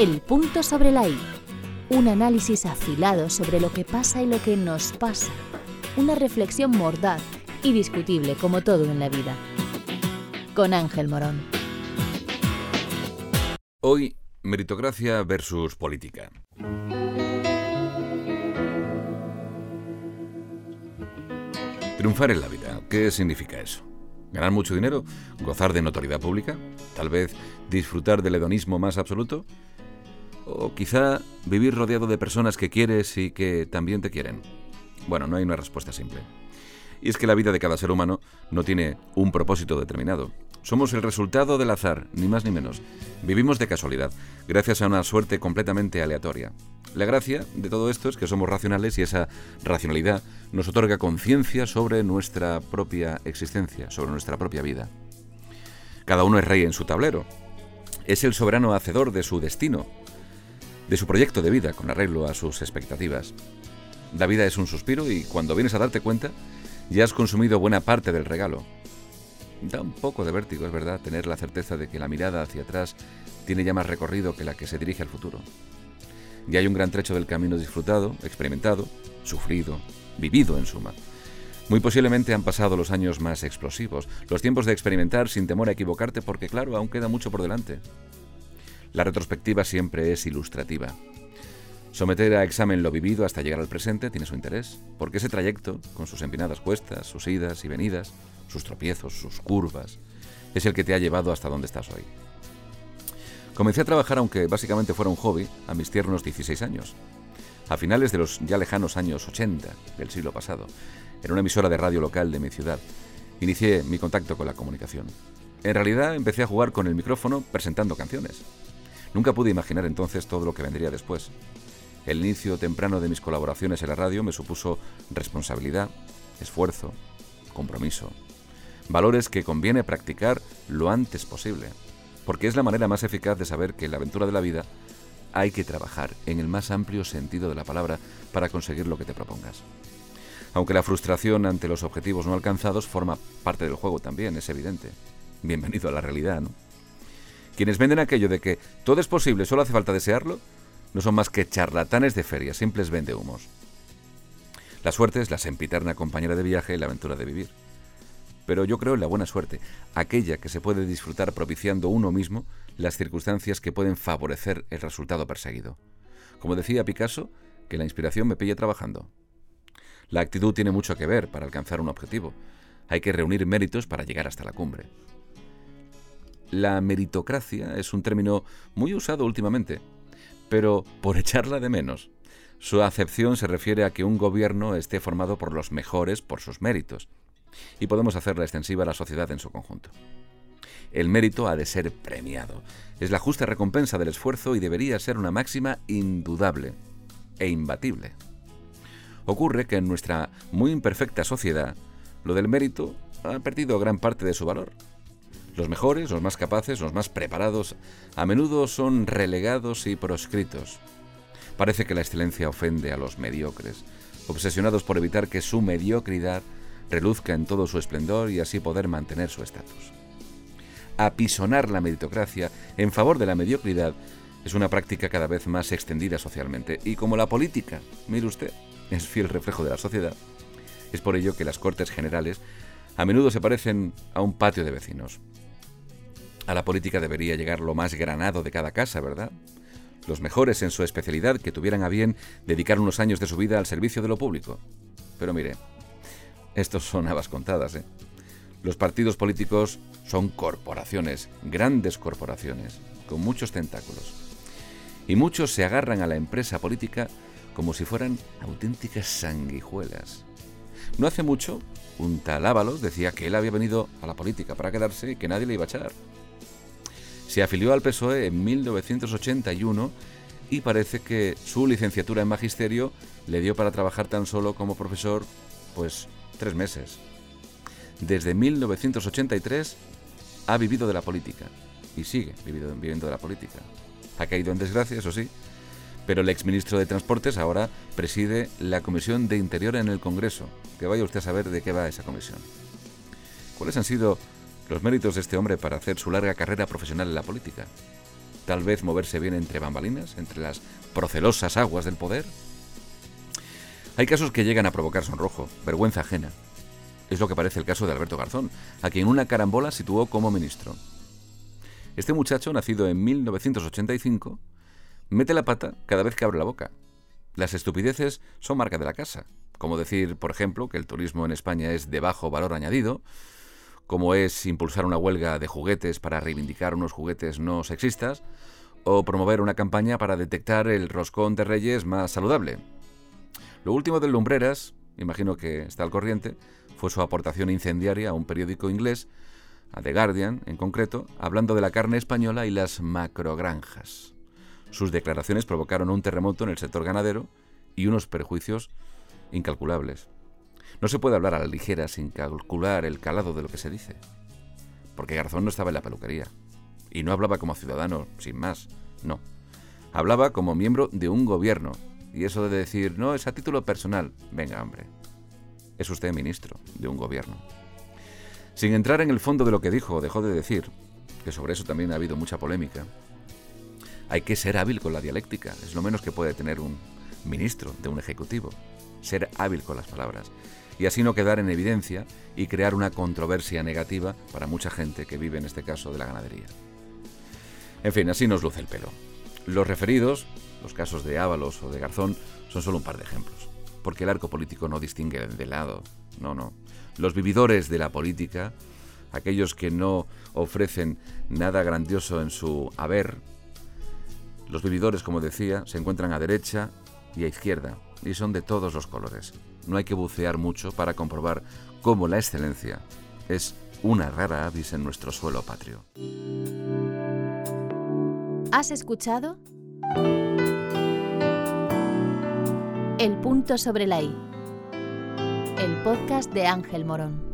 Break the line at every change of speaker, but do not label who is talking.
El punto sobre la I. Un análisis afilado sobre lo que pasa y lo que nos pasa. Una reflexión mordaz y discutible como todo en la vida. Con Ángel Morón.
Hoy, meritocracia versus política. Triunfar en la vida, ¿qué significa eso? ¿Ganar mucho dinero? ¿Gozar de notoriedad pública? ¿Tal vez disfrutar del hedonismo más absoluto? O quizá vivir rodeado de personas que quieres y que también te quieren. Bueno, no hay una respuesta simple. Y es que la vida de cada ser humano no tiene un propósito determinado. Somos el resultado del azar, ni más ni menos. Vivimos de casualidad, gracias a una suerte completamente aleatoria. La gracia de todo esto es que somos racionales y esa racionalidad nos otorga conciencia sobre nuestra propia existencia, sobre nuestra propia vida. Cada uno es rey en su tablero. Es el soberano hacedor de su destino, de su proyecto de vida con arreglo a sus expectativas. La vida es un suspiro y cuando vienes a darte cuenta, ya has consumido buena parte del regalo. Da un poco de vértigo, es verdad, tener la certeza de que la mirada hacia atrás tiene ya más recorrido que la que se dirige al futuro. Ya hay un gran trecho del camino disfrutado, experimentado, sufrido, vivido en suma. Muy posiblemente han pasado los años más explosivos, los tiempos de experimentar sin temor a equivocarte porque claro, aún queda mucho por delante. La retrospectiva siempre es ilustrativa. Someter a examen lo vivido hasta llegar al presente tiene su interés, porque ese trayecto, con sus empinadas cuestas, sus idas y venidas, sus tropiezos, sus curvas, es el que te ha llevado hasta donde estás hoy. Comencé a trabajar, aunque básicamente fuera un hobby, a mis tiernos 16 años, a finales de los ya lejanos años 80 del siglo pasado, en una emisora de radio local de mi ciudad. Inicié mi contacto con la comunicación. En realidad empecé a jugar con el micrófono presentando canciones. Nunca pude imaginar entonces todo lo que vendría después. El inicio temprano de mis colaboraciones en la radio me supuso responsabilidad, esfuerzo, compromiso, valores que conviene practicar lo antes posible, porque es la manera más eficaz de saber que en la aventura de la vida hay que trabajar en el más amplio sentido de la palabra para conseguir lo que te propongas. Aunque la frustración ante los objetivos no alcanzados forma parte del juego también, es evidente. Bienvenido a la realidad, ¿no? Quienes venden aquello de que todo es posible, solo hace falta desearlo, no son más que charlatanes de feria, simples vendehumos. La suerte es la sempiterna compañera de viaje y la aventura de vivir. Pero yo creo en la buena suerte, aquella que se puede disfrutar propiciando uno mismo las circunstancias que pueden favorecer el resultado perseguido. Como decía Picasso, que la inspiración me pille trabajando. La actitud tiene mucho que ver para alcanzar un objetivo. Hay que reunir méritos para llegar hasta la cumbre. La meritocracia es un término muy usado últimamente, pero por echarla de menos. Su acepción se refiere a que un gobierno esté formado por los mejores por sus méritos, y podemos hacerla extensiva a la sociedad en su conjunto. El mérito ha de ser premiado. Es la justa recompensa del esfuerzo y debería ser una máxima indudable e imbatible. Ocurre que en nuestra muy imperfecta sociedad, lo del mérito ha perdido gran parte de su valor. Los mejores, los más capaces, los más preparados, a menudo son relegados y proscritos. Parece que la excelencia ofende a los mediocres, obsesionados por evitar que su mediocridad reluzca en todo su esplendor y así poder mantener su estatus. Apisonar la meritocracia en favor de la mediocridad es una práctica cada vez más extendida socialmente y como la política, mire usted, es fiel reflejo de la sociedad, es por ello que las Cortes Generales a menudo se parecen a un patio de vecinos. A la política debería llegar lo más granado de cada casa, ¿verdad? Los mejores en su especialidad que tuvieran a bien dedicar unos años de su vida al servicio de lo público. Pero mire, estos son habas contadas, ¿eh? Los partidos políticos son corporaciones, grandes corporaciones, con muchos tentáculos. Y muchos se agarran a la empresa política como si fueran auténticas sanguijuelas. No hace mucho, un tal Ábalos decía que él había venido a la política para quedarse y que nadie le iba a echar. Se afilió al PSOE en 1981 y parece que su licenciatura en magisterio le dio para trabajar tan solo como profesor, pues, tres meses. Desde 1983 ha vivido de la política y sigue viviendo de la política. Ha caído en desgracia, eso sí, pero el exministro de Transportes ahora preside la Comisión de Interior en el Congreso. Que vaya usted a saber de qué va esa comisión. ¿Cuáles han sido los méritos de este hombre para hacer su larga carrera profesional en la política. tal vez moverse bien entre bambalinas, entre las procelosas aguas del poder. Hay casos que llegan a provocar sonrojo, vergüenza ajena. Es lo que parece el caso de Alberto Garzón, a quien una carambola situó como ministro. Este muchacho, nacido en 1985, mete la pata cada vez que abre la boca. Las estupideces son marca de la casa, como decir, por ejemplo, que el turismo en España es de bajo valor añadido, como es impulsar una huelga de juguetes para reivindicar unos juguetes no sexistas, o promover una campaña para detectar el roscón de reyes más saludable. Lo último del Lumbreras, imagino que está al corriente, fue su aportación incendiaria a un periódico inglés, a The Guardian en concreto, hablando de la carne española y las macrogranjas. Sus declaraciones provocaron un terremoto en el sector ganadero y unos perjuicios incalculables. No se puede hablar a la ligera sin calcular el calado de lo que se dice. Porque Garzón no estaba en la peluquería. Y no hablaba como ciudadano, sin más. No. Hablaba como miembro de un gobierno. Y eso de decir, no, es a título personal. Venga, hombre. Es usted ministro de un gobierno. Sin entrar en el fondo de lo que dijo o dejó de decir, que sobre eso también ha habido mucha polémica, hay que ser hábil con la dialéctica, es lo menos que puede tener un ministro de un ejecutivo, ser hábil con las palabras, y así no quedar en evidencia y crear una controversia negativa para mucha gente que vive en este caso de la ganadería. En fin, así nos luce el pelo. Los referidos, los casos de Ábalos o de Garzón, son solo un par de ejemplos, porque el arco político no distingue de lado, no, no. Los vividores de la política, aquellos que no ofrecen nada grandioso en su haber los vividores, como decía, se encuentran a derecha y a izquierda y son de todos los colores. No hay que bucear mucho para comprobar cómo la excelencia es una rara avis en nuestro suelo patrio.
¿Has escuchado? El punto sobre la I. El podcast de Ángel Morón.